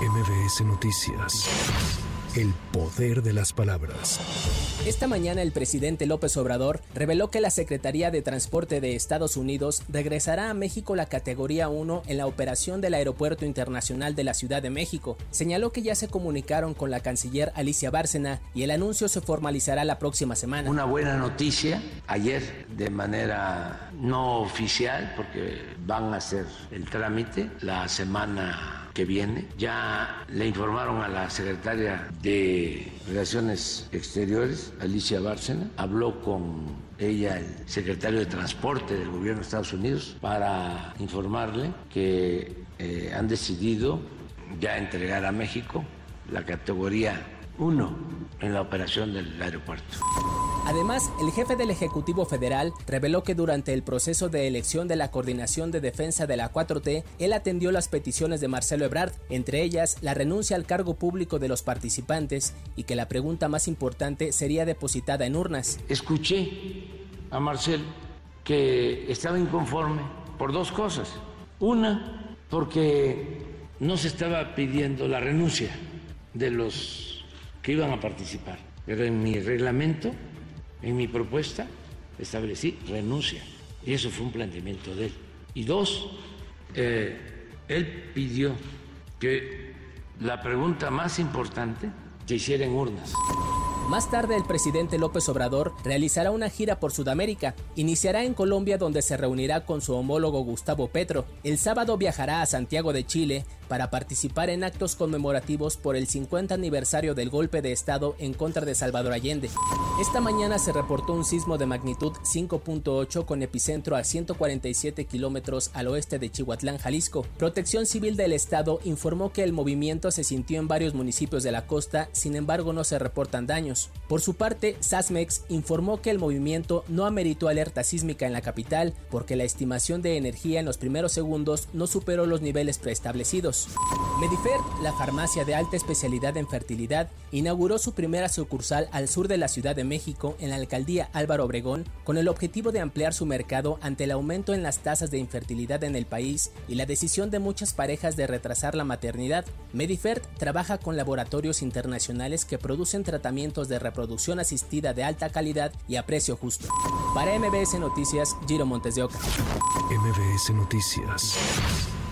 MBS Noticias. El poder de las palabras. Esta mañana el presidente López Obrador reveló que la Secretaría de Transporte de Estados Unidos regresará a México la categoría 1 en la operación del Aeropuerto Internacional de la Ciudad de México. Señaló que ya se comunicaron con la canciller Alicia Bárcena y el anuncio se formalizará la próxima semana. Una buena noticia ayer de manera no oficial porque van a hacer el trámite la semana que viene. Ya le informaron a la secretaria de Relaciones Exteriores, Alicia Bárcena, habló con ella el secretario de Transporte del gobierno de Estados Unidos para informarle que eh, han decidido ya entregar a México la categoría 1 en la operación del aeropuerto. Además, el jefe del Ejecutivo Federal reveló que durante el proceso de elección de la Coordinación de Defensa de la 4T, él atendió las peticiones de Marcelo Ebrard, entre ellas la renuncia al cargo público de los participantes y que la pregunta más importante sería depositada en urnas. Escuché a Marcelo que estaba inconforme por dos cosas. Una, porque no se estaba pidiendo la renuncia de los que iban a participar. Pero en mi reglamento en mi propuesta establecí renuncia. Y eso fue un planteamiento de él. Y dos, eh, él pidió que la pregunta más importante se hiciera en urnas. Más tarde, el presidente López Obrador realizará una gira por Sudamérica. Iniciará en Colombia, donde se reunirá con su homólogo Gustavo Petro. El sábado viajará a Santiago de Chile para participar en actos conmemorativos por el 50 aniversario del golpe de Estado en contra de Salvador Allende. Esta mañana se reportó un sismo de magnitud 5.8 con epicentro a 147 kilómetros al oeste de Chihuatlán, Jalisco. Protección Civil del Estado informó que el movimiento se sintió en varios municipios de la costa, sin embargo no se reportan daños. Por su parte, SASMEX informó que el movimiento no ameritó alerta sísmica en la capital porque la estimación de energía en los primeros segundos no superó los niveles preestablecidos. Medifer, la farmacia de alta especialidad en fertilidad, inauguró su primera sucursal al sur de la Ciudad de México en la alcaldía Álvaro Obregón con el objetivo de ampliar su mercado ante el aumento en las tasas de infertilidad en el país y la decisión de muchas parejas de retrasar la maternidad. Medifert trabaja con laboratorios internacionales que producen tratamientos de reproducción asistida de alta calidad y a precio justo. Para MBS Noticias, Giro Montes de Oca. MBS Noticias.